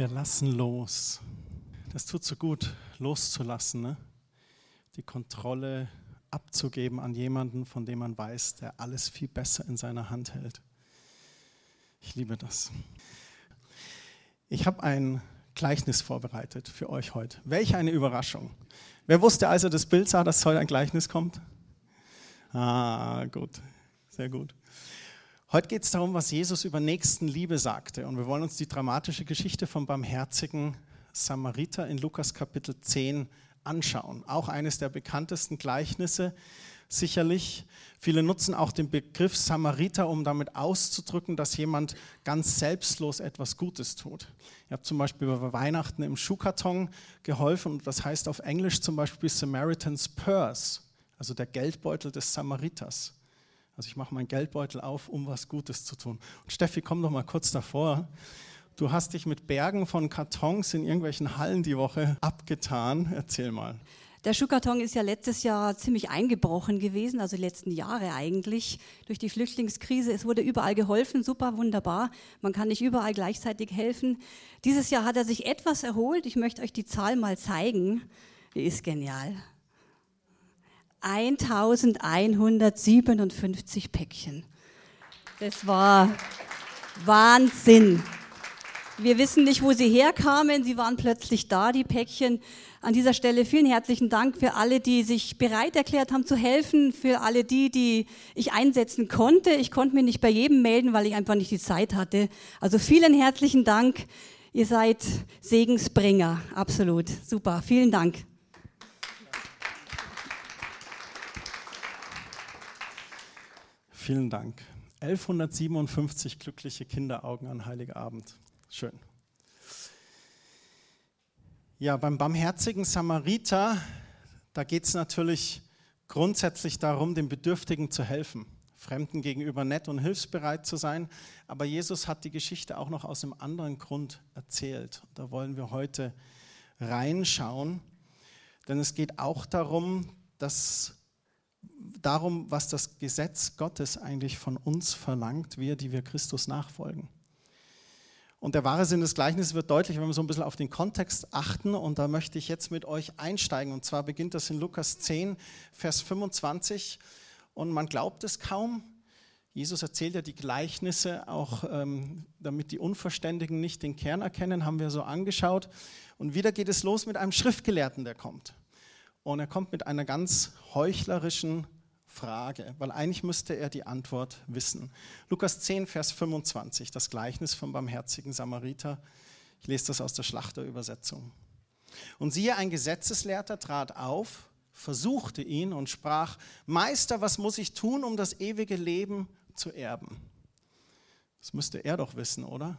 Wir lassen los. Das tut so gut, loszulassen, ne? die Kontrolle abzugeben an jemanden, von dem man weiß, der alles viel besser in seiner Hand hält. Ich liebe das. Ich habe ein Gleichnis vorbereitet für euch heute. Welch eine Überraschung. Wer wusste, als er das Bild sah, dass heute ein Gleichnis kommt? Ah, gut, sehr gut. Heute geht es darum, was Jesus über Nächstenliebe sagte. Und wir wollen uns die dramatische Geschichte vom barmherzigen Samariter in Lukas Kapitel 10 anschauen. Auch eines der bekanntesten Gleichnisse sicherlich. Viele nutzen auch den Begriff Samariter, um damit auszudrücken, dass jemand ganz selbstlos etwas Gutes tut. Ich habe zum Beispiel bei Weihnachten im Schuhkarton geholfen und das heißt auf Englisch zum Beispiel Samaritan's Purse, also der Geldbeutel des Samariters. Also ich mache meinen Geldbeutel auf, um was Gutes zu tun. Und Steffi, komm doch mal kurz davor. Du hast dich mit Bergen von Kartons in irgendwelchen Hallen die Woche abgetan. Erzähl mal. Der Schuhkarton ist ja letztes Jahr ziemlich eingebrochen gewesen, also die letzten Jahre eigentlich, durch die Flüchtlingskrise. Es wurde überall geholfen, super, wunderbar. Man kann nicht überall gleichzeitig helfen. Dieses Jahr hat er sich etwas erholt. Ich möchte euch die Zahl mal zeigen. Die ist genial. 1157 Päckchen. Das war Wahnsinn. Wir wissen nicht, wo sie herkamen. Sie waren plötzlich da, die Päckchen. An dieser Stelle vielen herzlichen Dank für alle, die sich bereit erklärt haben zu helfen, für alle die, die ich einsetzen konnte. Ich konnte mich nicht bei jedem melden, weil ich einfach nicht die Zeit hatte. Also vielen herzlichen Dank. Ihr seid Segensbringer. Absolut. Super. Vielen Dank. Vielen Dank. 1157 glückliche Kinderaugen an Heiligabend. Schön. Ja, beim barmherzigen Samariter, da geht es natürlich grundsätzlich darum, den Bedürftigen zu helfen, Fremden gegenüber nett und hilfsbereit zu sein. Aber Jesus hat die Geschichte auch noch aus einem anderen Grund erzählt. Da wollen wir heute reinschauen, denn es geht auch darum, dass darum, was das Gesetz Gottes eigentlich von uns verlangt, wir, die wir Christus nachfolgen. Und der wahre Sinn des Gleichnisses wird deutlich, wenn wir so ein bisschen auf den Kontext achten. Und da möchte ich jetzt mit euch einsteigen. Und zwar beginnt das in Lukas 10, Vers 25. Und man glaubt es kaum. Jesus erzählt ja die Gleichnisse auch, ähm, damit die Unverständigen nicht den Kern erkennen, haben wir so angeschaut. Und wieder geht es los mit einem Schriftgelehrten, der kommt. Und er kommt mit einer ganz heuchlerischen Frage, weil eigentlich müsste er die Antwort wissen. Lukas 10, Vers 25, das Gleichnis vom barmherzigen Samariter. Ich lese das aus der Schlachterübersetzung. Und siehe, ein Gesetzeslehrter trat auf, versuchte ihn und sprach, Meister, was muss ich tun, um das ewige Leben zu erben? Das müsste er doch wissen, oder?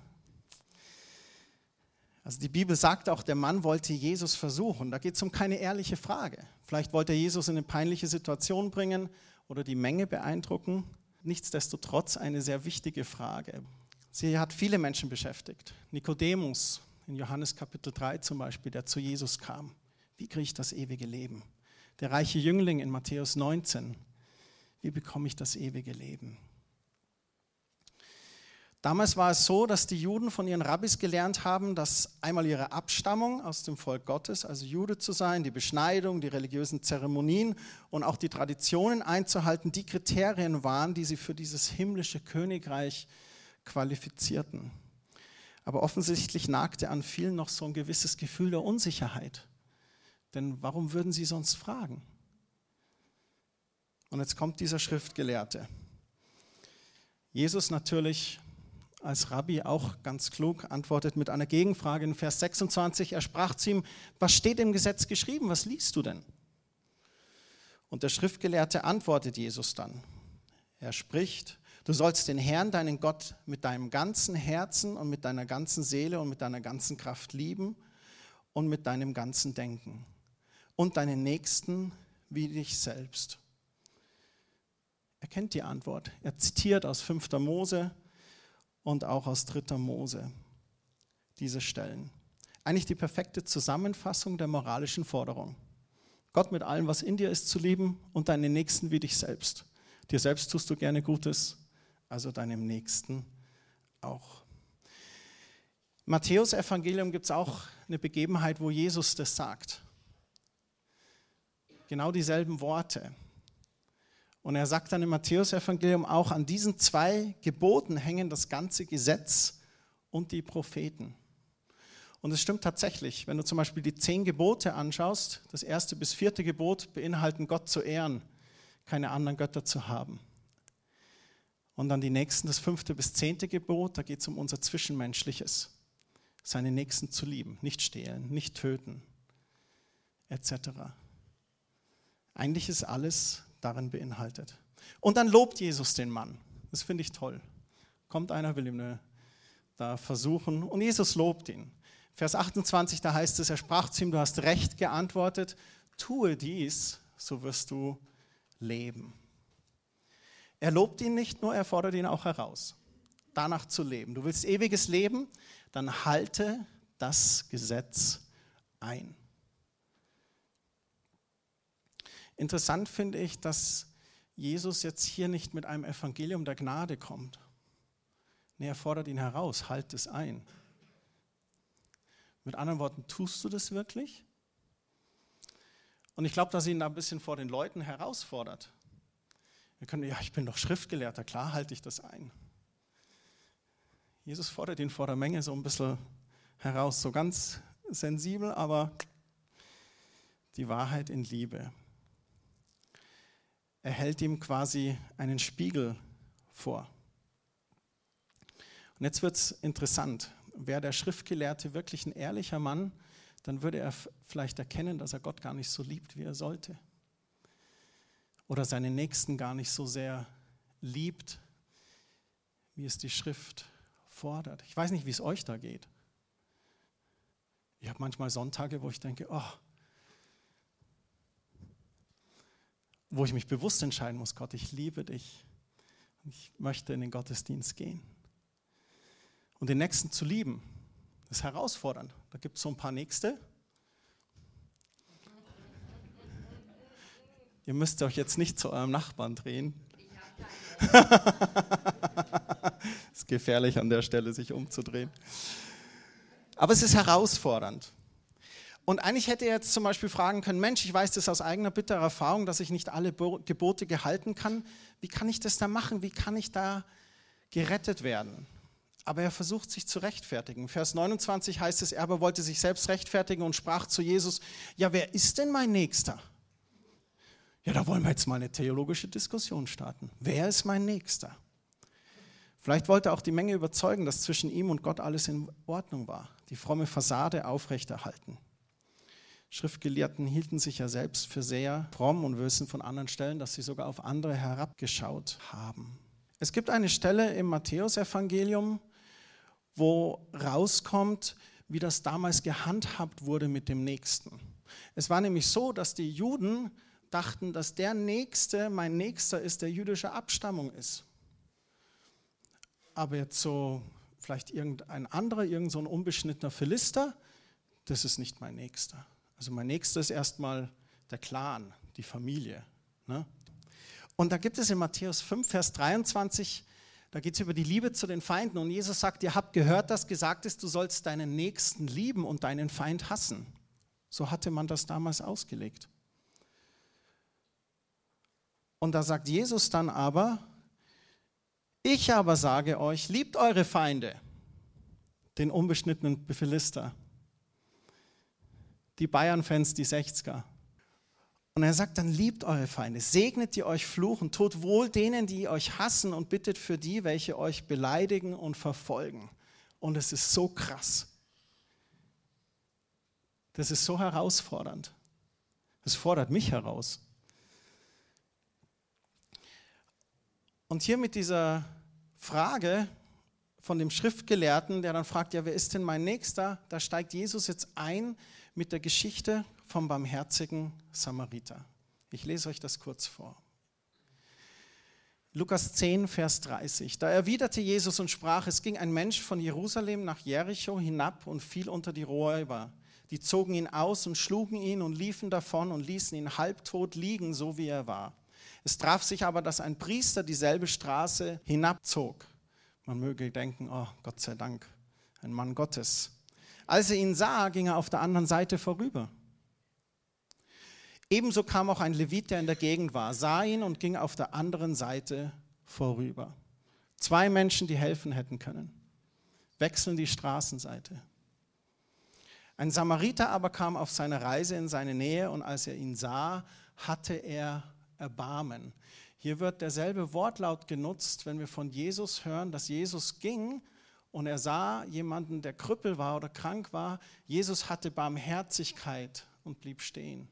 Also die Bibel sagt auch, der Mann wollte Jesus versuchen. Da geht es um keine ehrliche Frage. Vielleicht wollte er Jesus in eine peinliche Situation bringen oder die Menge beeindrucken. Nichtsdestotrotz eine sehr wichtige Frage. Sie hat viele Menschen beschäftigt. Nikodemus in Johannes Kapitel 3 zum Beispiel, der zu Jesus kam. Wie kriege ich das ewige Leben? Der reiche Jüngling in Matthäus 19. Wie bekomme ich das ewige Leben? Damals war es so, dass die Juden von ihren Rabbis gelernt haben, dass einmal ihre Abstammung aus dem Volk Gottes, also Jude zu sein, die Beschneidung, die religiösen Zeremonien und auch die Traditionen einzuhalten, die Kriterien waren, die sie für dieses himmlische Königreich qualifizierten. Aber offensichtlich nagte an vielen noch so ein gewisses Gefühl der Unsicherheit. Denn warum würden sie sonst fragen? Und jetzt kommt dieser Schriftgelehrte. Jesus natürlich als Rabbi auch ganz klug antwortet mit einer Gegenfrage in Vers 26. Er sprach zu ihm, was steht im Gesetz geschrieben? Was liest du denn? Und der Schriftgelehrte antwortet Jesus dann. Er spricht, du sollst den Herrn, deinen Gott, mit deinem ganzen Herzen und mit deiner ganzen Seele und mit deiner ganzen Kraft lieben und mit deinem ganzen Denken und deinen Nächsten wie dich selbst. Er kennt die Antwort. Er zitiert aus 5. Mose und auch aus 3. Mose diese Stellen. Eigentlich die perfekte Zusammenfassung der moralischen Forderung. Gott mit allem, was in dir ist, zu lieben und deinen Nächsten wie dich selbst. Dir selbst tust du gerne Gutes, also deinem Nächsten auch. Matthäus Evangelium gibt es auch eine Begebenheit, wo Jesus das sagt. Genau dieselben Worte. Und er sagt dann im Matthäus Evangelium auch, an diesen zwei Geboten hängen das ganze Gesetz und die Propheten. Und es stimmt tatsächlich, wenn du zum Beispiel die zehn Gebote anschaust, das erste bis vierte Gebot beinhalten Gott zu ehren, keine anderen Götter zu haben. Und dann die nächsten, das fünfte bis zehnte Gebot, da geht es um unser Zwischenmenschliches seine Nächsten zu lieben, nicht stehlen, nicht töten, etc. Eigentlich ist alles darin beinhaltet. Und dann lobt Jesus den Mann. Das finde ich toll. Kommt einer, will ihm eine, da versuchen und Jesus lobt ihn. Vers 28, da heißt es, er sprach zu ihm, du hast recht geantwortet, tue dies, so wirst du leben. Er lobt ihn nicht nur, er fordert ihn auch heraus, danach zu leben. Du willst ewiges Leben, dann halte das Gesetz ein. Interessant finde ich, dass Jesus jetzt hier nicht mit einem Evangelium der Gnade kommt. Nee, er fordert ihn heraus, halt es ein. Mit anderen Worten, tust du das wirklich? Und ich glaube, dass ihn da ein bisschen vor den Leuten herausfordert. Wir können, ja, ich bin doch Schriftgelehrter, klar halte ich das ein. Jesus fordert ihn vor der Menge so ein bisschen heraus, so ganz sensibel, aber die Wahrheit in Liebe. Er hält ihm quasi einen Spiegel vor. Und jetzt wird es interessant. Wäre der Schriftgelehrte wirklich ein ehrlicher Mann, dann würde er vielleicht erkennen, dass er Gott gar nicht so liebt, wie er sollte. Oder seine Nächsten gar nicht so sehr liebt, wie es die Schrift fordert. Ich weiß nicht, wie es euch da geht. Ich habe manchmal Sonntage, wo ich denke, oh, wo ich mich bewusst entscheiden muss, Gott, ich liebe dich. Ich möchte in den Gottesdienst gehen. Und den Nächsten zu lieben, das ist herausfordernd. Da gibt es so ein paar Nächste. Ihr müsst euch jetzt nicht zu eurem Nachbarn drehen. ist gefährlich an der Stelle, sich umzudrehen. Aber es ist herausfordernd. Und eigentlich hätte er jetzt zum Beispiel fragen können, Mensch, ich weiß das aus eigener bitterer Erfahrung, dass ich nicht alle Gebote gehalten kann. Wie kann ich das da machen? Wie kann ich da gerettet werden? Aber er versucht sich zu rechtfertigen. Vers 29 heißt es, er aber wollte sich selbst rechtfertigen und sprach zu Jesus, ja, wer ist denn mein Nächster? Ja, da wollen wir jetzt mal eine theologische Diskussion starten. Wer ist mein Nächster? Vielleicht wollte er auch die Menge überzeugen, dass zwischen ihm und Gott alles in Ordnung war, die fromme Fassade aufrechterhalten. Schriftgelehrten hielten sich ja selbst für sehr fromm und wissen von anderen Stellen, dass sie sogar auf andere herabgeschaut haben. Es gibt eine Stelle im Matthäusevangelium, wo rauskommt, wie das damals gehandhabt wurde mit dem Nächsten. Es war nämlich so, dass die Juden dachten, dass der Nächste mein Nächster ist, der jüdischer Abstammung ist. Aber jetzt so vielleicht irgendein anderer, irgend so unbeschnittener Philister, das ist nicht mein Nächster. Also mein Nächster ist erstmal der Clan, die Familie. Ne? Und da gibt es in Matthäus 5, Vers 23, da geht es über die Liebe zu den Feinden. Und Jesus sagt, ihr habt gehört, dass gesagt ist, du sollst deinen Nächsten lieben und deinen Feind hassen. So hatte man das damals ausgelegt. Und da sagt Jesus dann aber, ich aber sage euch, liebt eure Feinde, den unbeschnittenen Philister, die Bayern-Fans, die 60er. Und er sagt dann, liebt eure Feinde, segnet die euch fluchen, tut wohl denen, die euch hassen und bittet für die, welche euch beleidigen und verfolgen. Und es ist so krass. Das ist so herausfordernd. Es fordert mich heraus. Und hier mit dieser Frage von dem Schriftgelehrten, der dann fragt, ja, wer ist denn mein Nächster? Da steigt Jesus jetzt ein mit der Geschichte vom barmherzigen Samariter. Ich lese euch das kurz vor. Lukas 10, Vers 30. Da erwiderte Jesus und sprach, es ging ein Mensch von Jerusalem nach Jericho hinab und fiel unter die Räuber. Die zogen ihn aus und schlugen ihn und liefen davon und ließen ihn halbtot liegen, so wie er war. Es traf sich aber, dass ein Priester dieselbe Straße hinabzog. Man möge denken, oh Gott sei Dank, ein Mann Gottes. Als er ihn sah, ging er auf der anderen Seite vorüber. Ebenso kam auch ein Levit, der in der Gegend war, sah ihn und ging auf der anderen Seite vorüber. Zwei Menschen, die helfen hätten können, wechseln die Straßenseite. Ein Samariter aber kam auf seine Reise in seine Nähe und als er ihn sah, hatte er Erbarmen. Hier wird derselbe Wortlaut genutzt, wenn wir von Jesus hören, dass Jesus ging und er sah jemanden, der Krüppel war oder krank war. Jesus hatte Barmherzigkeit und blieb stehen.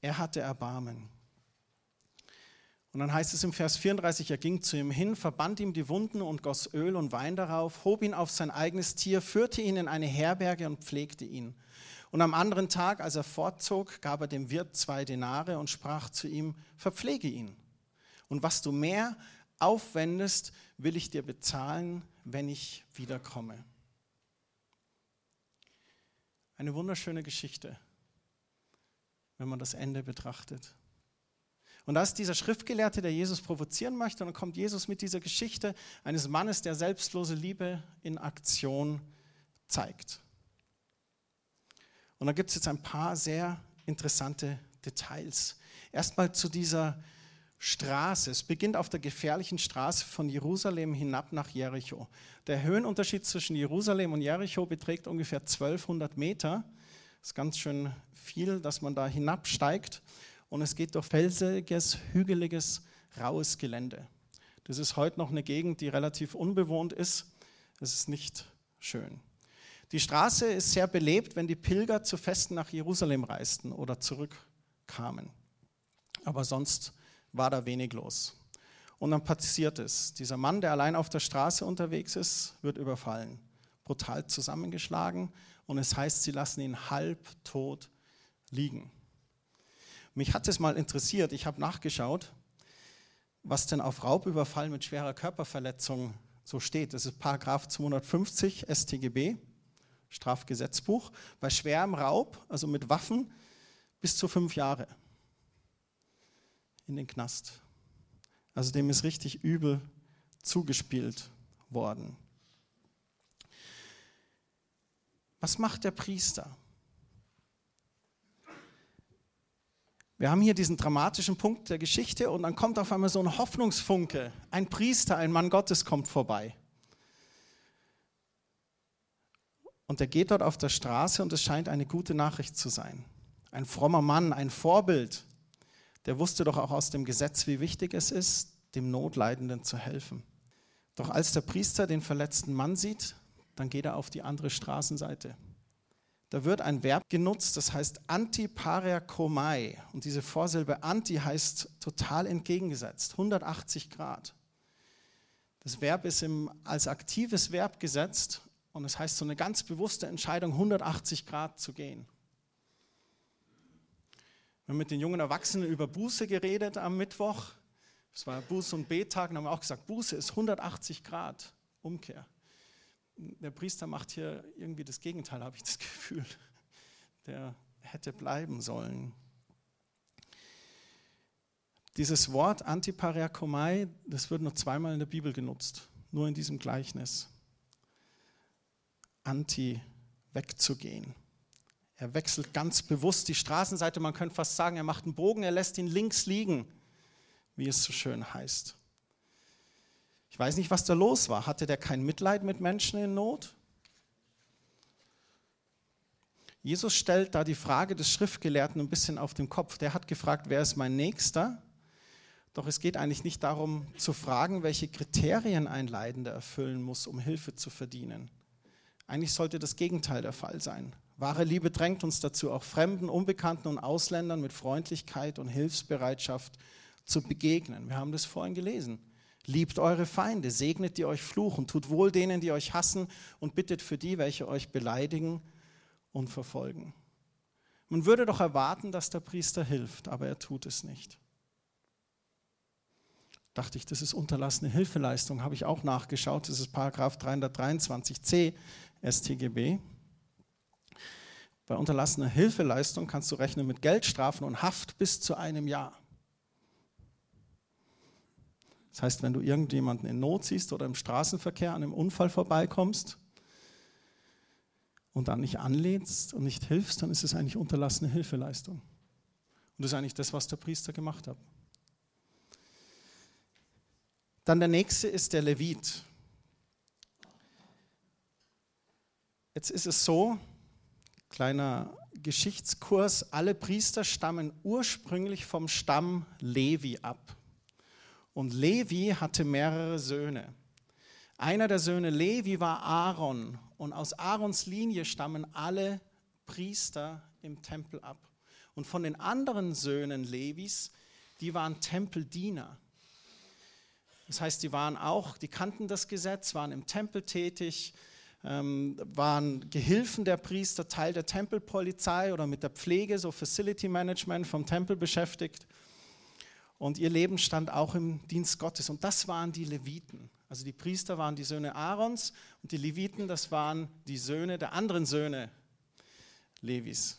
Er hatte Erbarmen. Und dann heißt es im Vers 34, er ging zu ihm hin, verband ihm die Wunden und goss Öl und Wein darauf, hob ihn auf sein eigenes Tier, führte ihn in eine Herberge und pflegte ihn. Und am anderen Tag, als er fortzog, gab er dem Wirt zwei Denare und sprach zu ihm, verpflege ihn. Und was du mehr aufwendest, will ich dir bezahlen, wenn ich wiederkomme. Eine wunderschöne Geschichte, wenn man das Ende betrachtet. Und da ist dieser Schriftgelehrte, der Jesus provozieren möchte, und dann kommt Jesus mit dieser Geschichte eines Mannes, der selbstlose Liebe in Aktion zeigt. Und da gibt es jetzt ein paar sehr interessante Details. Erstmal zu dieser Straße. Es beginnt auf der gefährlichen Straße von Jerusalem hinab nach Jericho. Der Höhenunterschied zwischen Jerusalem und Jericho beträgt ungefähr 1200 Meter. Das ist ganz schön viel, dass man da hinabsteigt. Und es geht durch felsiges, hügeliges, raues Gelände. Das ist heute noch eine Gegend, die relativ unbewohnt ist. Es ist nicht schön. Die Straße ist sehr belebt, wenn die Pilger zu Festen nach Jerusalem reisten oder zurückkamen. Aber sonst war da wenig los. Und dann passiert es. Dieser Mann, der allein auf der Straße unterwegs ist, wird überfallen, brutal zusammengeschlagen und es heißt, sie lassen ihn halbtot liegen. Mich hat es mal interessiert, ich habe nachgeschaut, was denn auf Raubüberfall mit schwerer Körperverletzung so steht. Das ist Paragraph 250 StGB. Strafgesetzbuch, bei schwerem Raub, also mit Waffen, bis zu fünf Jahre in den Knast. Also dem ist richtig übel zugespielt worden. Was macht der Priester? Wir haben hier diesen dramatischen Punkt der Geschichte und dann kommt auf einmal so ein Hoffnungsfunke. Ein Priester, ein Mann Gottes kommt vorbei. Und er geht dort auf der Straße und es scheint eine gute Nachricht zu sein. Ein frommer Mann, ein Vorbild, der wusste doch auch aus dem Gesetz, wie wichtig es ist, dem Notleidenden zu helfen. Doch als der Priester den verletzten Mann sieht, dann geht er auf die andere Straßenseite. Da wird ein Verb genutzt, das heißt antipareakomai. Und diese Vorsilbe anti heißt total entgegengesetzt, 180 Grad. Das Verb ist im, als aktives Verb gesetzt und es heißt so eine ganz bewusste Entscheidung, 180 Grad zu gehen. Wir haben mit den jungen Erwachsenen über Buße geredet am Mittwoch. Es war Buße- und Bettag und haben auch gesagt, Buße ist 180 Grad Umkehr. Der Priester macht hier irgendwie das Gegenteil, habe ich das Gefühl. Der hätte bleiben sollen. Dieses Wort Antipariakomai, das wird nur zweimal in der Bibel genutzt, nur in diesem Gleichnis anti wegzugehen. Er wechselt ganz bewusst die Straßenseite, man könnte fast sagen, er macht einen Bogen, er lässt ihn links liegen, wie es so schön heißt. Ich weiß nicht, was da los war. Hatte der kein Mitleid mit Menschen in Not? Jesus stellt da die Frage des Schriftgelehrten ein bisschen auf den Kopf. Der hat gefragt, wer ist mein Nächster? Doch es geht eigentlich nicht darum zu fragen, welche Kriterien ein Leidender erfüllen muss, um Hilfe zu verdienen. Eigentlich sollte das Gegenteil der Fall sein. Wahre Liebe drängt uns dazu, auch Fremden, Unbekannten und Ausländern mit Freundlichkeit und Hilfsbereitschaft zu begegnen. Wir haben das vorhin gelesen. Liebt eure Feinde, segnet die euch fluchen, tut wohl denen, die euch hassen und bittet für die, welche euch beleidigen und verfolgen. Man würde doch erwarten, dass der Priester hilft, aber er tut es nicht dachte ich, das ist unterlassene Hilfeleistung, habe ich auch nachgeschaut, das ist Paragraph 323c StGB. Bei unterlassener Hilfeleistung kannst du rechnen mit Geldstrafen und Haft bis zu einem Jahr. Das heißt, wenn du irgendjemanden in Not siehst oder im Straßenverkehr an einem Unfall vorbeikommst und dann nicht anlehnst und nicht hilfst, dann ist es eigentlich unterlassene Hilfeleistung. Und das ist eigentlich das, was der Priester gemacht hat. Dann der nächste ist der Levit. Jetzt ist es so, kleiner Geschichtskurs, alle Priester stammen ursprünglich vom Stamm Levi ab. Und Levi hatte mehrere Söhne. Einer der Söhne Levi war Aaron und aus Aarons Linie stammen alle Priester im Tempel ab. Und von den anderen Söhnen Levis, die waren Tempeldiener. Das heißt, die waren auch, die kannten das Gesetz, waren im Tempel tätig, waren Gehilfen der Priester, Teil der Tempelpolizei oder mit der Pflege, so Facility Management vom Tempel beschäftigt. Und ihr Leben stand auch im Dienst Gottes. Und das waren die Leviten. Also die Priester waren die Söhne Aarons und die Leviten, das waren die Söhne der anderen Söhne Levis.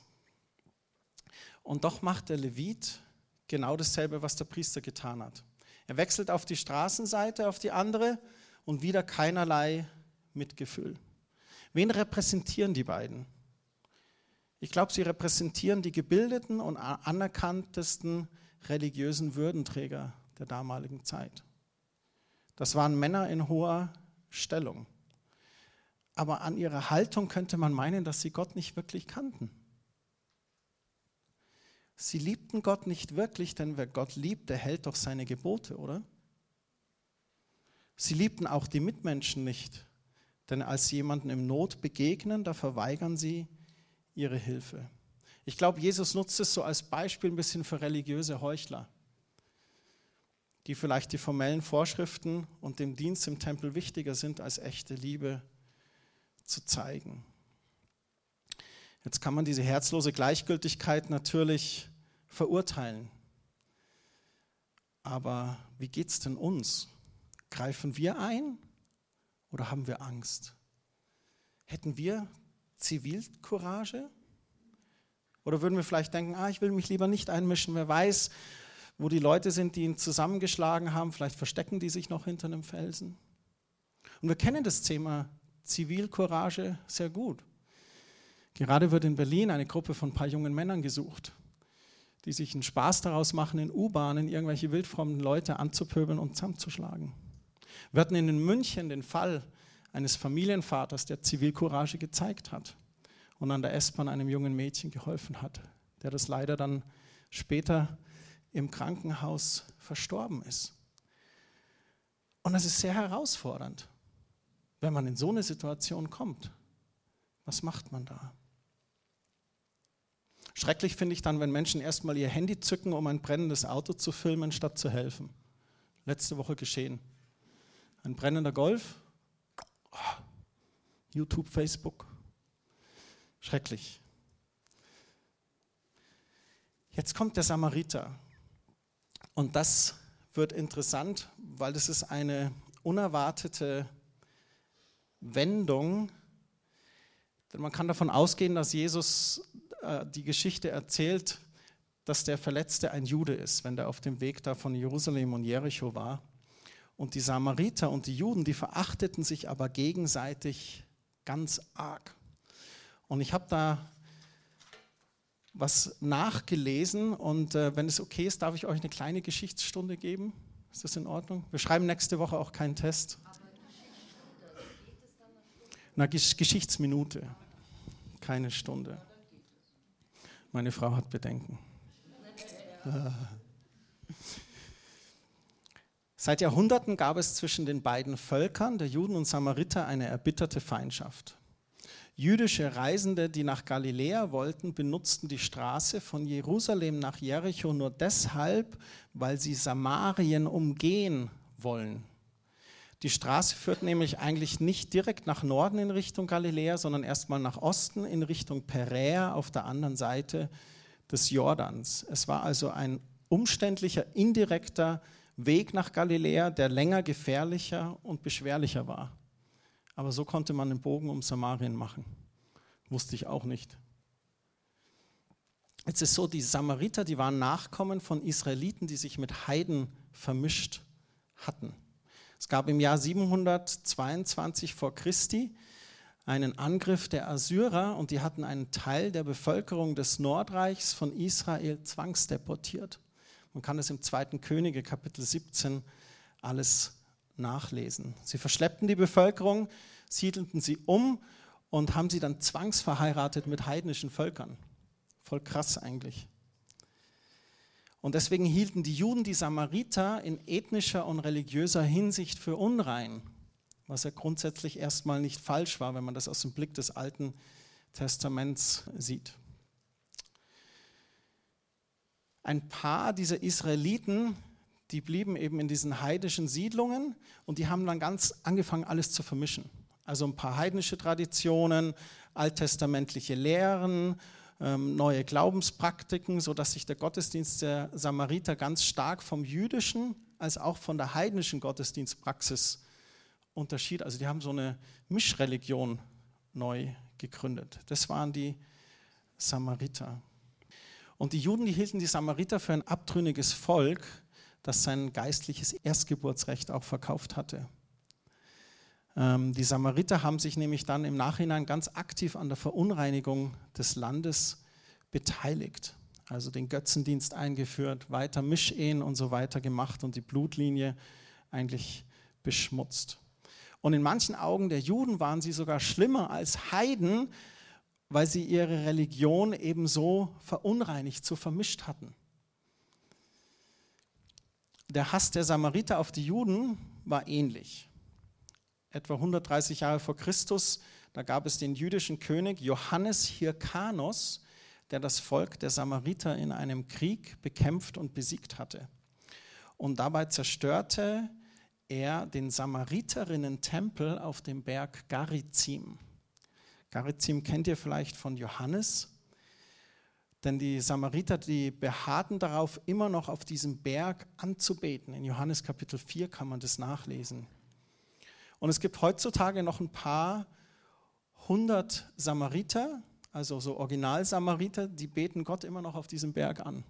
Und doch macht der Levit genau dasselbe, was der Priester getan hat. Er wechselt auf die Straßenseite, auf die andere und wieder keinerlei Mitgefühl. Wen repräsentieren die beiden? Ich glaube, sie repräsentieren die gebildeten und anerkanntesten religiösen Würdenträger der damaligen Zeit. Das waren Männer in hoher Stellung. Aber an ihrer Haltung könnte man meinen, dass sie Gott nicht wirklich kannten. Sie liebten Gott nicht wirklich, denn wer Gott liebt, der hält doch seine Gebote, oder? Sie liebten auch die Mitmenschen nicht, denn als sie jemanden im Not begegnen, da verweigern sie ihre Hilfe. Ich glaube, Jesus nutzt es so als Beispiel ein bisschen für religiöse Heuchler, die vielleicht die formellen Vorschriften und dem Dienst im Tempel wichtiger sind, als echte Liebe zu zeigen. Jetzt kann man diese herzlose Gleichgültigkeit natürlich verurteilen. Aber wie geht es denn uns? Greifen wir ein oder haben wir Angst? Hätten wir Zivilcourage? Oder würden wir vielleicht denken, ah, ich will mich lieber nicht einmischen, wer weiß, wo die Leute sind, die ihn zusammengeschlagen haben, vielleicht verstecken die sich noch hinter einem Felsen. Und wir kennen das Thema Zivilcourage sehr gut. Gerade wird in Berlin eine Gruppe von ein paar jungen Männern gesucht, die sich einen Spaß daraus machen, in U-Bahnen irgendwelche wildfrommen Leute anzupöbeln und zusammenzuschlagen. Wir hatten in München den Fall eines Familienvaters, der Zivilcourage gezeigt hat und an der S-Bahn einem jungen Mädchen geholfen hat, der das leider dann später im Krankenhaus verstorben ist. Und das ist sehr herausfordernd, wenn man in so eine Situation kommt. Was macht man da? Schrecklich finde ich dann, wenn Menschen erstmal ihr Handy zücken, um ein brennendes Auto zu filmen, statt zu helfen. Letzte Woche geschehen. Ein brennender Golf, YouTube, Facebook. Schrecklich. Jetzt kommt der Samariter. Und das wird interessant, weil das ist eine unerwartete Wendung. Denn man kann davon ausgehen, dass Jesus äh, die Geschichte erzählt, dass der Verletzte ein Jude ist, wenn der auf dem Weg da von Jerusalem und Jericho war. Und die Samariter und die Juden, die verachteten sich aber gegenseitig ganz arg. Und ich habe da was nachgelesen und äh, wenn es okay ist, darf ich euch eine kleine Geschichtsstunde geben. Ist das in Ordnung? Wir schreiben nächste Woche auch keinen Test. Na, Geschichtsminute, keine Stunde. Meine Frau hat Bedenken. Seit Jahrhunderten gab es zwischen den beiden Völkern, der Juden und Samariter, eine erbitterte Feindschaft. Jüdische Reisende, die nach Galiläa wollten, benutzten die Straße von Jerusalem nach Jericho nur deshalb, weil sie Samarien umgehen wollen. Die Straße führt nämlich eigentlich nicht direkt nach Norden in Richtung Galiläa, sondern erstmal nach Osten in Richtung Peräa auf der anderen Seite des Jordans. Es war also ein umständlicher, indirekter Weg nach Galiläa, der länger gefährlicher und beschwerlicher war. Aber so konnte man den Bogen um Samarien machen. Wusste ich auch nicht. Jetzt ist so, die Samariter, die waren Nachkommen von Israeliten, die sich mit Heiden vermischt hatten. Es gab im Jahr 722 vor Christi einen Angriff der Assyrer und die hatten einen Teil der Bevölkerung des Nordreichs von Israel zwangsdeportiert. Man kann es im zweiten Könige Kapitel 17 alles nachlesen. Sie verschleppten die Bevölkerung, siedelten sie um und haben sie dann zwangsverheiratet mit heidnischen Völkern. Voll krass eigentlich. Und deswegen hielten die Juden die Samariter in ethnischer und religiöser Hinsicht für unrein was ja grundsätzlich erstmal nicht falsch war, wenn man das aus dem Blick des Alten Testaments sieht. Ein paar dieser Israeliten, die blieben eben in diesen heidnischen Siedlungen und die haben dann ganz angefangen, alles zu vermischen. Also ein paar heidnische Traditionen, alttestamentliche Lehren, ähm, neue Glaubenspraktiken, sodass sich der Gottesdienst der Samariter ganz stark vom jüdischen als auch von der heidnischen Gottesdienstpraxis Unterschied. Also die haben so eine Mischreligion neu gegründet. Das waren die Samariter. Und die Juden, die hielten die Samariter für ein abtrünniges Volk, das sein geistliches Erstgeburtsrecht auch verkauft hatte. Ähm, die Samariter haben sich nämlich dann im Nachhinein ganz aktiv an der Verunreinigung des Landes beteiligt. Also den Götzendienst eingeführt, weiter Mischehen und so weiter gemacht und die Blutlinie eigentlich beschmutzt. Und in manchen Augen der Juden waren sie sogar schlimmer als Heiden, weil sie ihre Religion ebenso verunreinigt, so vermischt hatten. Der Hass der Samariter auf die Juden war ähnlich. Etwa 130 Jahre vor Christus, da gab es den jüdischen König Johannes Hirkanos, der das Volk der Samariter in einem Krieg bekämpft und besiegt hatte. Und dabei zerstörte er den Samariterinnen-Tempel auf dem Berg Garizim. Garizim kennt ihr vielleicht von Johannes, denn die Samariter, die beharrten darauf, immer noch auf diesem Berg anzubeten. In Johannes Kapitel 4 kann man das nachlesen. Und es gibt heutzutage noch ein paar hundert Samariter, also so Original-Samariter, die beten Gott immer noch auf diesem Berg an,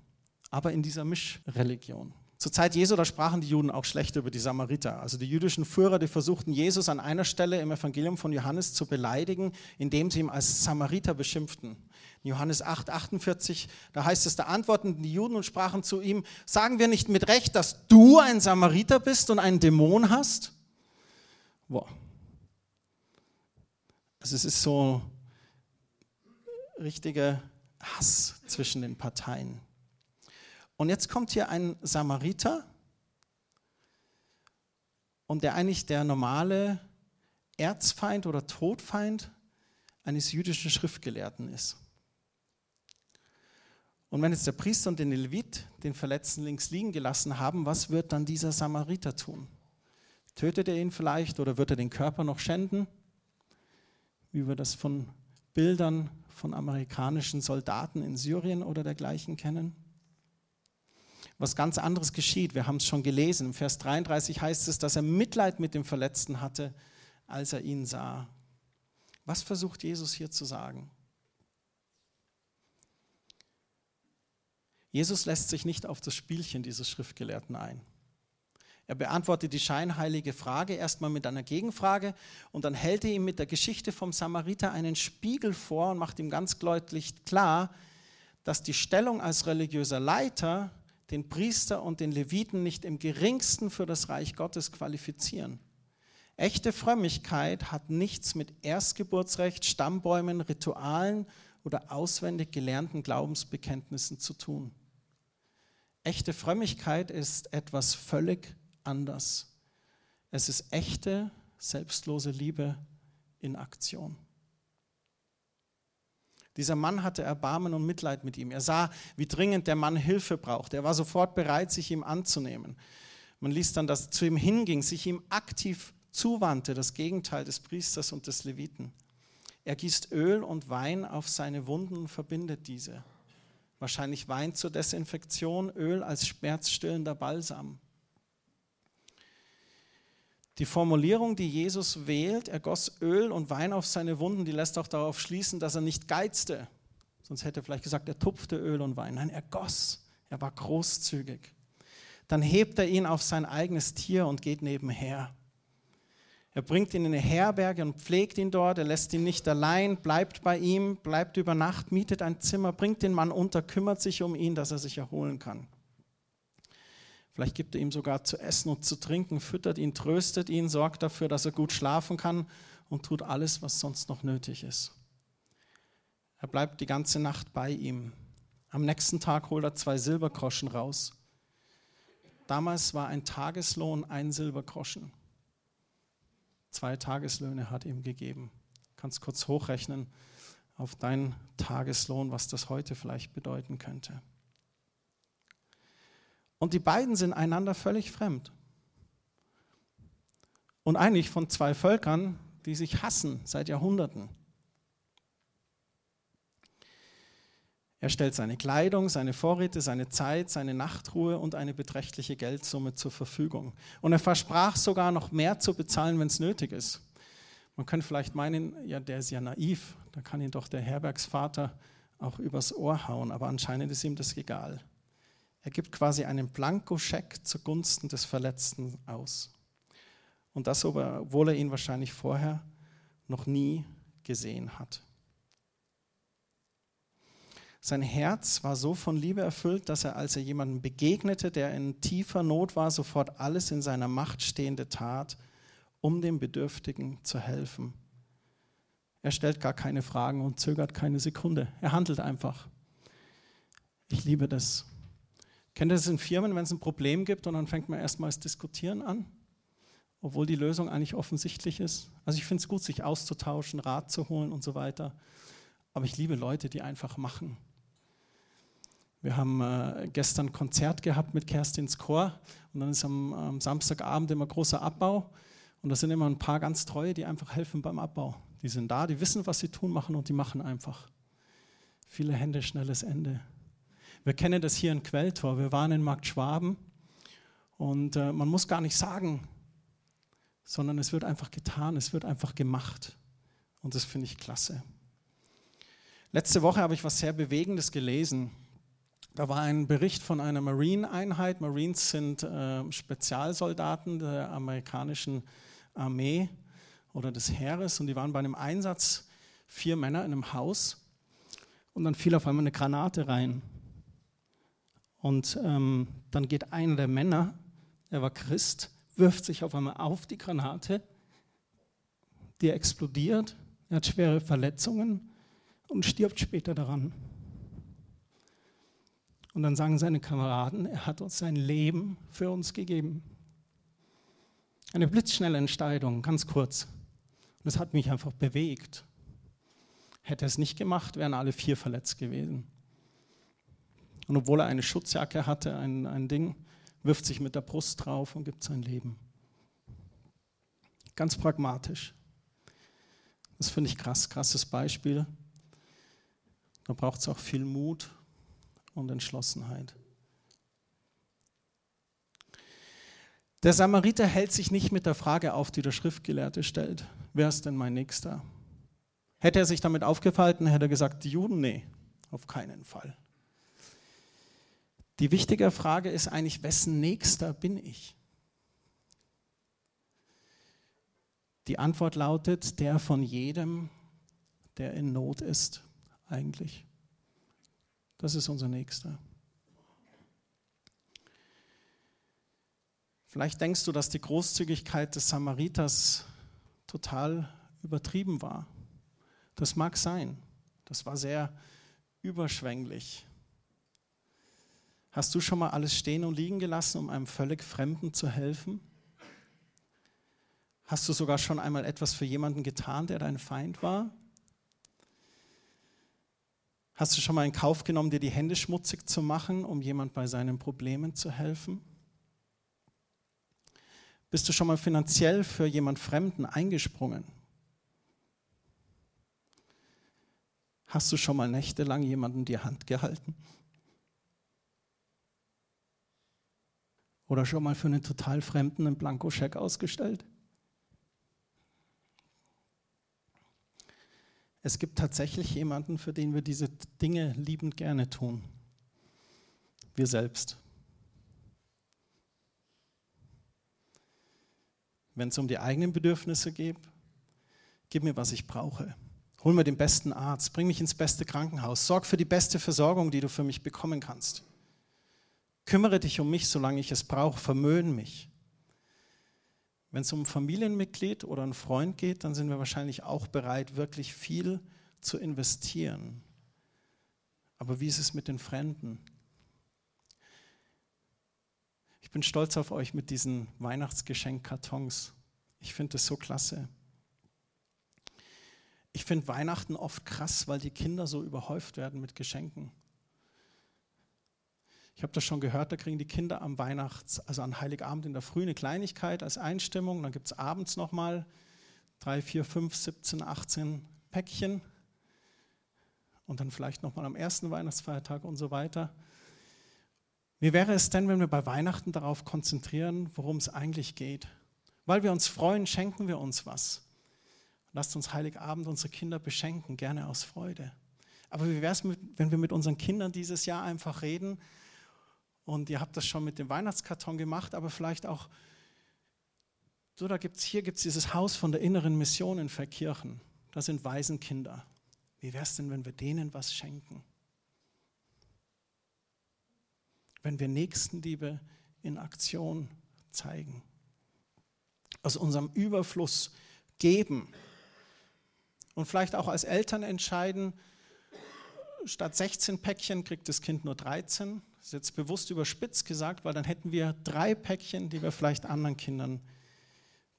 aber in dieser Mischreligion. Zur Zeit Jesu, da sprachen die Juden auch schlecht über die Samariter. Also die jüdischen Führer, die versuchten Jesus an einer Stelle im Evangelium von Johannes zu beleidigen, indem sie ihn als Samariter beschimpften. In Johannes 8, 48, da heißt es, da antworteten die Juden und sprachen zu ihm, sagen wir nicht mit Recht, dass du ein Samariter bist und einen Dämon hast? Boah. Also es ist so richtiger Hass zwischen den Parteien. Und jetzt kommt hier ein Samariter und der eigentlich der normale Erzfeind oder Todfeind eines jüdischen Schriftgelehrten ist. Und wenn jetzt der Priester und der Levit den Verletzten links liegen gelassen haben, was wird dann dieser Samariter tun? Tötet er ihn vielleicht oder wird er den Körper noch schänden? Wie wir das von Bildern von amerikanischen Soldaten in Syrien oder dergleichen kennen? Was ganz anderes geschieht. Wir haben es schon gelesen. Im Vers 33 heißt es, dass er Mitleid mit dem Verletzten hatte, als er ihn sah. Was versucht Jesus hier zu sagen? Jesus lässt sich nicht auf das Spielchen dieses Schriftgelehrten ein. Er beantwortet die scheinheilige Frage erstmal mit einer Gegenfrage und dann hält er ihm mit der Geschichte vom Samariter einen Spiegel vor und macht ihm ganz deutlich klar, dass die Stellung als religiöser Leiter den Priester und den Leviten nicht im geringsten für das Reich Gottes qualifizieren. Echte Frömmigkeit hat nichts mit Erstgeburtsrecht, Stammbäumen, Ritualen oder auswendig gelernten Glaubensbekenntnissen zu tun. Echte Frömmigkeit ist etwas völlig anders. Es ist echte, selbstlose Liebe in Aktion. Dieser Mann hatte Erbarmen und Mitleid mit ihm. Er sah, wie dringend der Mann Hilfe braucht. Er war sofort bereit, sich ihm anzunehmen. Man liest dann, dass zu ihm hinging, sich ihm aktiv zuwandte, das Gegenteil des Priesters und des Leviten. Er gießt Öl und Wein auf seine Wunden und verbindet diese. Wahrscheinlich Wein zur Desinfektion, Öl als schmerzstillender Balsam. Die Formulierung, die Jesus wählt, er goss Öl und Wein auf seine Wunden, die lässt auch darauf schließen, dass er nicht geizte. Sonst hätte er vielleicht gesagt, er tupfte Öl und Wein. Nein, er goss. Er war großzügig. dann hebt er ihn auf sein eigenes Tier und geht nebenher. Er bringt ihn in eine Herberge und pflegt ihn dort. Er lässt ihn nicht allein, bleibt bei ihm, bleibt über Nacht, mietet ein Zimmer, bringt den Mann unter, kümmert sich um ihn, dass er sich erholen kann. Vielleicht gibt er ihm sogar zu essen und zu trinken, füttert ihn, tröstet ihn, sorgt dafür, dass er gut schlafen kann und tut alles, was sonst noch nötig ist. Er bleibt die ganze Nacht bei ihm. Am nächsten Tag holt er zwei Silbergroschen raus. Damals war ein Tageslohn ein Silbergroschen. Zwei Tageslöhne hat ihm gegeben. Kannst kurz hochrechnen auf deinen Tageslohn, was das heute vielleicht bedeuten könnte. Und die beiden sind einander völlig fremd. Und eigentlich von zwei Völkern, die sich hassen seit Jahrhunderten. Er stellt seine Kleidung, seine Vorräte, seine Zeit, seine Nachtruhe und eine beträchtliche Geldsumme zur Verfügung. Und er versprach sogar noch mehr zu bezahlen, wenn es nötig ist. Man könnte vielleicht meinen, ja, der ist ja naiv, da kann ihn doch der Herbergsvater auch übers Ohr hauen, aber anscheinend ist ihm das egal. Er gibt quasi einen Blankoscheck zugunsten des Verletzten aus. Und das, obwohl er ihn wahrscheinlich vorher noch nie gesehen hat. Sein Herz war so von Liebe erfüllt, dass er, als er jemandem begegnete, der in tiefer Not war, sofort alles in seiner Macht Stehende tat, um dem Bedürftigen zu helfen. Er stellt gar keine Fragen und zögert keine Sekunde. Er handelt einfach. Ich liebe das. Kennt ihr das in Firmen, wenn es ein Problem gibt und dann fängt man erstmal das Diskutieren an? Obwohl die Lösung eigentlich offensichtlich ist. Also ich finde es gut, sich auszutauschen, Rat zu holen und so weiter. Aber ich liebe Leute, die einfach machen. Wir haben äh, gestern Konzert gehabt mit Kerstins Chor und dann ist am, am, Samstagabend immer großer Abbau und da sind immer ein paar ganz treue, die einfach helfen beim Abbau. Die sind da, die wissen, was sie tun machen und die machen einfach. Viele Hände, schnelles Ende. Wir kennen das hier in Quelltor. Wir waren in Markt Schwaben und äh, man muss gar nicht sagen, sondern es wird einfach getan, es wird einfach gemacht. Und das finde ich klasse. Letzte Woche habe ich was sehr Bewegendes gelesen. Da war ein Bericht von einer Marine-Einheit. Marines sind äh, Spezialsoldaten der amerikanischen Armee oder des Heeres und die waren bei einem Einsatz vier Männer in einem Haus und dann fiel auf einmal eine Granate rein. Und ähm, dann geht einer der Männer, er war Christ, wirft sich auf einmal auf die Granate, die explodiert, er hat schwere Verletzungen und stirbt später daran. Und dann sagen seine Kameraden, er hat uns sein Leben für uns gegeben. Eine blitzschnelle Entscheidung, ganz kurz. Und das hat mich einfach bewegt. Hätte er es nicht gemacht, wären alle vier verletzt gewesen. Und obwohl er eine Schutzjacke hatte, ein, ein Ding, wirft sich mit der Brust drauf und gibt sein Leben. Ganz pragmatisch. Das finde ich krass, krasses Beispiel. Da braucht es auch viel Mut und Entschlossenheit. Der Samariter hält sich nicht mit der Frage auf, die der Schriftgelehrte stellt. Wer ist denn mein Nächster? Hätte er sich damit aufgefalten, hätte er gesagt, die Juden? Nee, auf keinen Fall. Die wichtige Frage ist eigentlich, wessen Nächster bin ich? Die Antwort lautet, der von jedem, der in Not ist, eigentlich. Das ist unser Nächster. Vielleicht denkst du, dass die Großzügigkeit des Samariters total übertrieben war. Das mag sein. Das war sehr überschwänglich. Hast du schon mal alles stehen und liegen gelassen, um einem völlig Fremden zu helfen? Hast du sogar schon einmal etwas für jemanden getan, der dein Feind war? Hast du schon mal in Kauf genommen, dir die Hände schmutzig zu machen, um jemand bei seinen Problemen zu helfen? Bist du schon mal finanziell für jemand Fremden eingesprungen? Hast du schon mal nächtelang jemanden die Hand gehalten? Oder schon mal für einen total Fremden einen Blankoscheck ausgestellt? Es gibt tatsächlich jemanden, für den wir diese Dinge liebend gerne tun. Wir selbst. Wenn es um die eigenen Bedürfnisse geht, gib mir, was ich brauche. Hol mir den besten Arzt, bring mich ins beste Krankenhaus, sorg für die beste Versorgung, die du für mich bekommen kannst. Kümmere dich um mich, solange ich es brauche, vermöhn mich. Wenn es um ein Familienmitglied oder einen Freund geht, dann sind wir wahrscheinlich auch bereit, wirklich viel zu investieren. Aber wie ist es mit den Fremden? Ich bin stolz auf euch mit diesen Weihnachtsgeschenkkartons. Ich finde das so klasse. Ich finde Weihnachten oft krass, weil die Kinder so überhäuft werden mit Geschenken. Ich habe das schon gehört, da kriegen die Kinder am Weihnachts-, also an Heiligabend in der Früh eine Kleinigkeit als Einstimmung. Dann gibt es abends nochmal drei, vier, fünf, 17, 18 Päckchen. Und dann vielleicht nochmal am ersten Weihnachtsfeiertag und so weiter. Wie wäre es denn, wenn wir bei Weihnachten darauf konzentrieren, worum es eigentlich geht? Weil wir uns freuen, schenken wir uns was. Lasst uns Heiligabend unsere Kinder beschenken, gerne aus Freude. Aber wie wäre es, wenn wir mit unseren Kindern dieses Jahr einfach reden? Und ihr habt das schon mit dem Weihnachtskarton gemacht, aber vielleicht auch, so da gibt's, hier gibt es dieses Haus von der inneren Mission in Verkirchen. Da sind Waisenkinder. Wie wäre es denn, wenn wir denen was schenken? Wenn wir Nächstenliebe in Aktion zeigen. Aus unserem Überfluss geben und vielleicht auch als Eltern entscheiden, statt 16 Päckchen kriegt das Kind nur 13. Das ist jetzt bewusst überspitzt gesagt, weil dann hätten wir drei Päckchen, die wir vielleicht anderen Kindern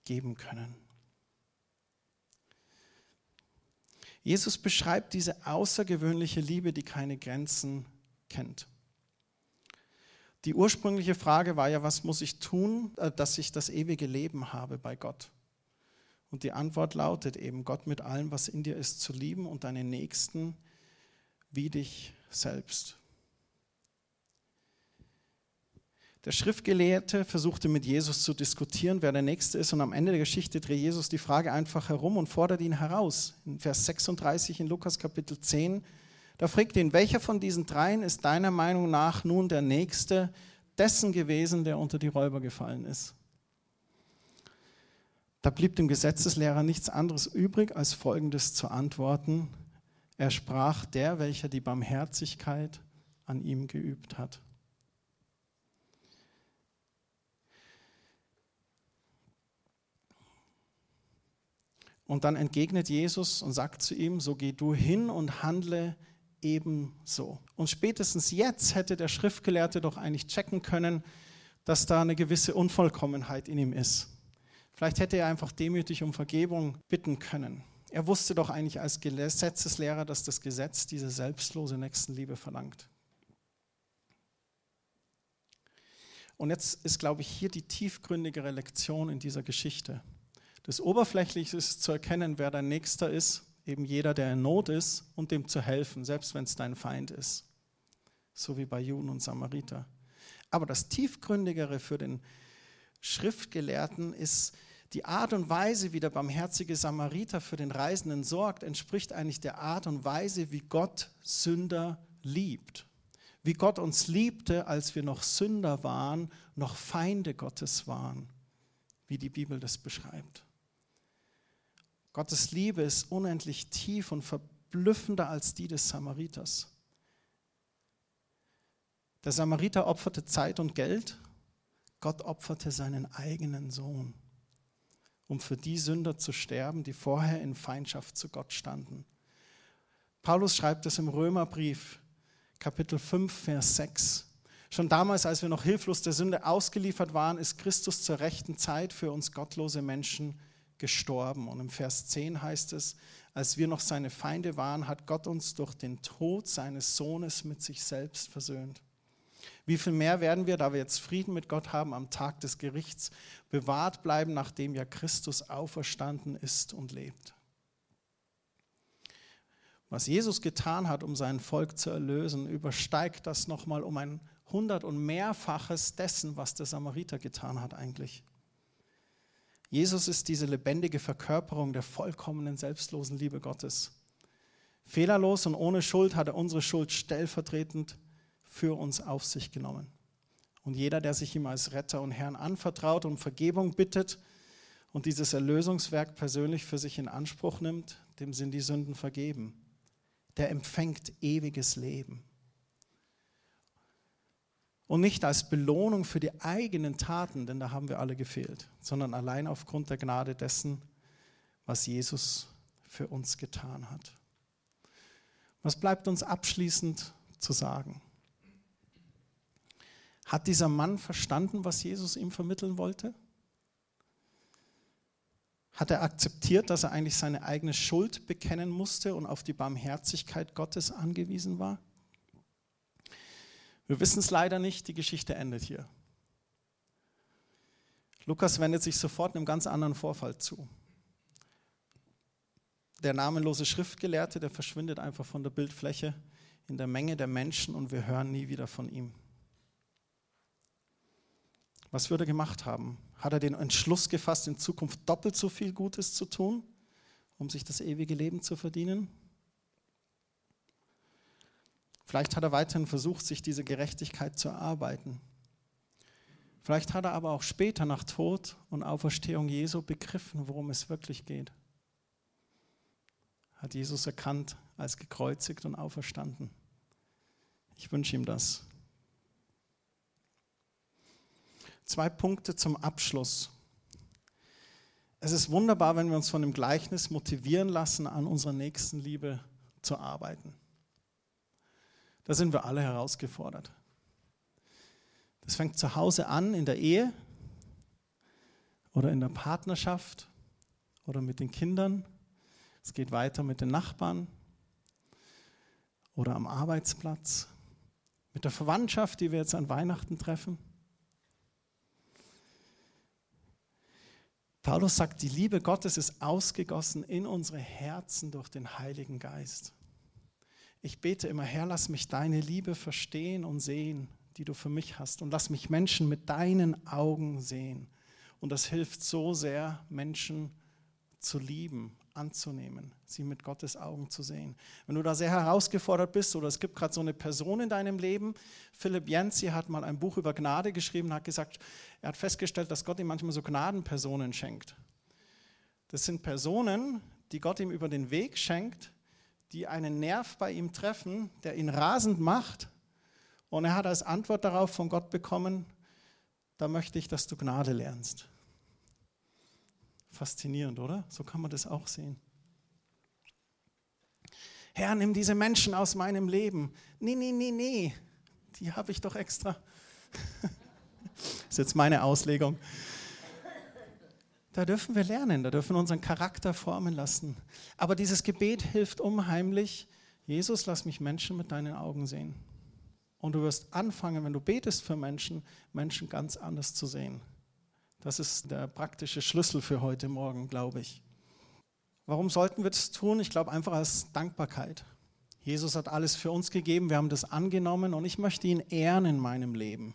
geben können. Jesus beschreibt diese außergewöhnliche Liebe, die keine Grenzen kennt. Die ursprüngliche Frage war ja, was muss ich tun, äh, dass ich das ewige Leben habe bei Gott? Und die Antwort lautet eben, Gott mit allem, was in dir ist, zu lieben und deinen Nächsten wie dich selbst. Der Schriftgelehrte versuchte mit Jesus zu diskutieren, wer der Nächste ist. Und am Ende der Geschichte dreht Jesus die Frage einfach herum und fordert ihn heraus. In Vers 36 in Lukas Kapitel 10, da fragt ihn, welcher von diesen dreien ist deiner Meinung nach nun der Nächste dessen gewesen, der unter die Räuber gefallen ist? Da blieb dem Gesetzeslehrer nichts anderes übrig, als Folgendes zu antworten. Er sprach, der, welcher die Barmherzigkeit an ihm geübt hat. Und dann entgegnet Jesus und sagt zu ihm, so geh du hin und handle ebenso. Und spätestens jetzt hätte der Schriftgelehrte doch eigentlich checken können, dass da eine gewisse Unvollkommenheit in ihm ist. Vielleicht hätte er einfach demütig um Vergebung bitten können. Er wusste doch eigentlich als Gesetzeslehrer, dass das Gesetz diese selbstlose Nächstenliebe verlangt. Und jetzt ist, glaube ich, hier die tiefgründigere Lektion in dieser Geschichte. Das Oberflächliche ist zu erkennen, wer dein Nächster ist, eben jeder, der in Not ist, und dem zu helfen, selbst wenn es dein Feind ist. So wie bei Juden und Samariter. Aber das Tiefgründigere für den Schriftgelehrten ist, die Art und Weise, wie der barmherzige Samariter für den Reisenden sorgt, entspricht eigentlich der Art und Weise, wie Gott Sünder liebt. Wie Gott uns liebte, als wir noch Sünder waren, noch Feinde Gottes waren, wie die Bibel das beschreibt. Gottes Liebe ist unendlich tief und verblüffender als die des Samariters. Der Samariter opferte Zeit und Geld, Gott opferte seinen eigenen Sohn um für die Sünder zu sterben, die vorher in Feindschaft zu Gott standen. Paulus schreibt es im Römerbrief, Kapitel 5, Vers 6. Schon damals, als wir noch hilflos der Sünde ausgeliefert waren, ist Christus zur rechten Zeit für uns gottlose Menschen gestorben. Und im Vers 10 heißt es, als wir noch seine Feinde waren, hat Gott uns durch den Tod seines Sohnes mit sich selbst versöhnt. Wie viel mehr werden wir, da wir jetzt Frieden mit Gott haben, am Tag des Gerichts bewahrt bleiben, nachdem ja Christus auferstanden ist und lebt? Was Jesus getan hat, um sein Volk zu erlösen, übersteigt das nochmal um ein hundert- und mehrfaches dessen, was der Samariter getan hat eigentlich. Jesus ist diese lebendige Verkörperung der vollkommenen, selbstlosen Liebe Gottes. Fehlerlos und ohne Schuld hat er unsere Schuld stellvertretend für uns auf sich genommen. Und jeder, der sich ihm als Retter und Herrn anvertraut und Vergebung bittet und dieses Erlösungswerk persönlich für sich in Anspruch nimmt, dem sind die Sünden vergeben. Der empfängt ewiges Leben. Und nicht als Belohnung für die eigenen Taten, denn da haben wir alle gefehlt, sondern allein aufgrund der Gnade dessen, was Jesus für uns getan hat. Was bleibt uns abschließend zu sagen? Hat dieser Mann verstanden, was Jesus ihm vermitteln wollte? Hat er akzeptiert, dass er eigentlich seine eigene Schuld bekennen musste und auf die Barmherzigkeit Gottes angewiesen war? Wir wissen es leider nicht, die Geschichte endet hier. Lukas wendet sich sofort einem ganz anderen Vorfall zu. Der namenlose Schriftgelehrte, der verschwindet einfach von der Bildfläche in der Menge der Menschen und wir hören nie wieder von ihm. Was würde er gemacht haben? Hat er den Entschluss gefasst, in Zukunft doppelt so viel Gutes zu tun, um sich das ewige Leben zu verdienen? Vielleicht hat er weiterhin versucht, sich diese Gerechtigkeit zu erarbeiten. Vielleicht hat er aber auch später nach Tod und Auferstehung Jesu begriffen, worum es wirklich geht. Hat Jesus erkannt als gekreuzigt und auferstanden. Ich wünsche ihm das. Zwei Punkte zum Abschluss. Es ist wunderbar, wenn wir uns von dem Gleichnis motivieren lassen, an unserer Nächstenliebe zu arbeiten. Da sind wir alle herausgefordert. Das fängt zu Hause an, in der Ehe oder in der Partnerschaft oder mit den Kindern. Es geht weiter mit den Nachbarn oder am Arbeitsplatz, mit der Verwandtschaft, die wir jetzt an Weihnachten treffen. Paulus sagt, die Liebe Gottes ist ausgegossen in unsere Herzen durch den Heiligen Geist. Ich bete immer, Herr, lass mich deine Liebe verstehen und sehen, die du für mich hast. Und lass mich Menschen mit deinen Augen sehen. Und das hilft so sehr, Menschen zu lieben, anzunehmen, sie mit Gottes Augen zu sehen. Wenn du da sehr herausgefordert bist oder es gibt gerade so eine Person in deinem Leben, Philipp Jensi hat mal ein Buch über Gnade geschrieben, hat gesagt, er hat festgestellt, dass Gott ihm manchmal so Gnadenpersonen schenkt. Das sind Personen, die Gott ihm über den Weg schenkt, die einen Nerv bei ihm treffen, der ihn rasend macht. Und er hat als Antwort darauf von Gott bekommen, da möchte ich, dass du Gnade lernst. Faszinierend, oder? So kann man das auch sehen. Herr, nimm diese Menschen aus meinem Leben. Nee, nee, nee, nee. Die habe ich doch extra. das ist jetzt meine Auslegung. Da dürfen wir lernen, da dürfen wir unseren Charakter formen lassen. Aber dieses Gebet hilft unheimlich. Jesus, lass mich Menschen mit deinen Augen sehen. Und du wirst anfangen, wenn du betest für Menschen, Menschen ganz anders zu sehen. Das ist der praktische Schlüssel für heute Morgen, glaube ich. Warum sollten wir das tun? Ich glaube einfach als Dankbarkeit. Jesus hat alles für uns gegeben, wir haben das angenommen und ich möchte ihn ehren in meinem Leben.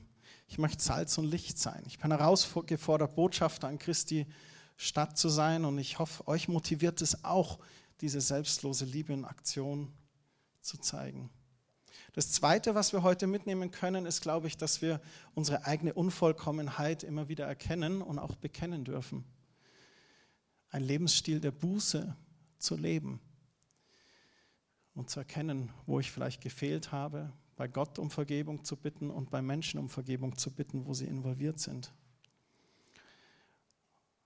Ich möchte Salz und Licht sein. Ich bin herausgefordert, Botschafter an Christi Stadt zu sein und ich hoffe, euch motiviert es auch, diese selbstlose Liebe in Aktion zu zeigen. Das Zweite, was wir heute mitnehmen können, ist, glaube ich, dass wir unsere eigene Unvollkommenheit immer wieder erkennen und auch bekennen dürfen. Ein Lebensstil der Buße zu leben und zu erkennen, wo ich vielleicht gefehlt habe, bei Gott um Vergebung zu bitten und bei Menschen um Vergebung zu bitten, wo sie involviert sind.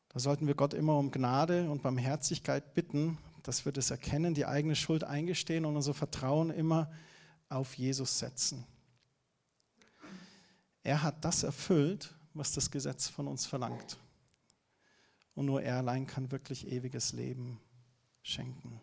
Da sollten wir Gott immer um Gnade und Barmherzigkeit bitten, dass wir das erkennen, die eigene Schuld eingestehen und unser Vertrauen immer auf Jesus setzen. Er hat das erfüllt, was das Gesetz von uns verlangt. Und nur er allein kann wirklich ewiges Leben schenken.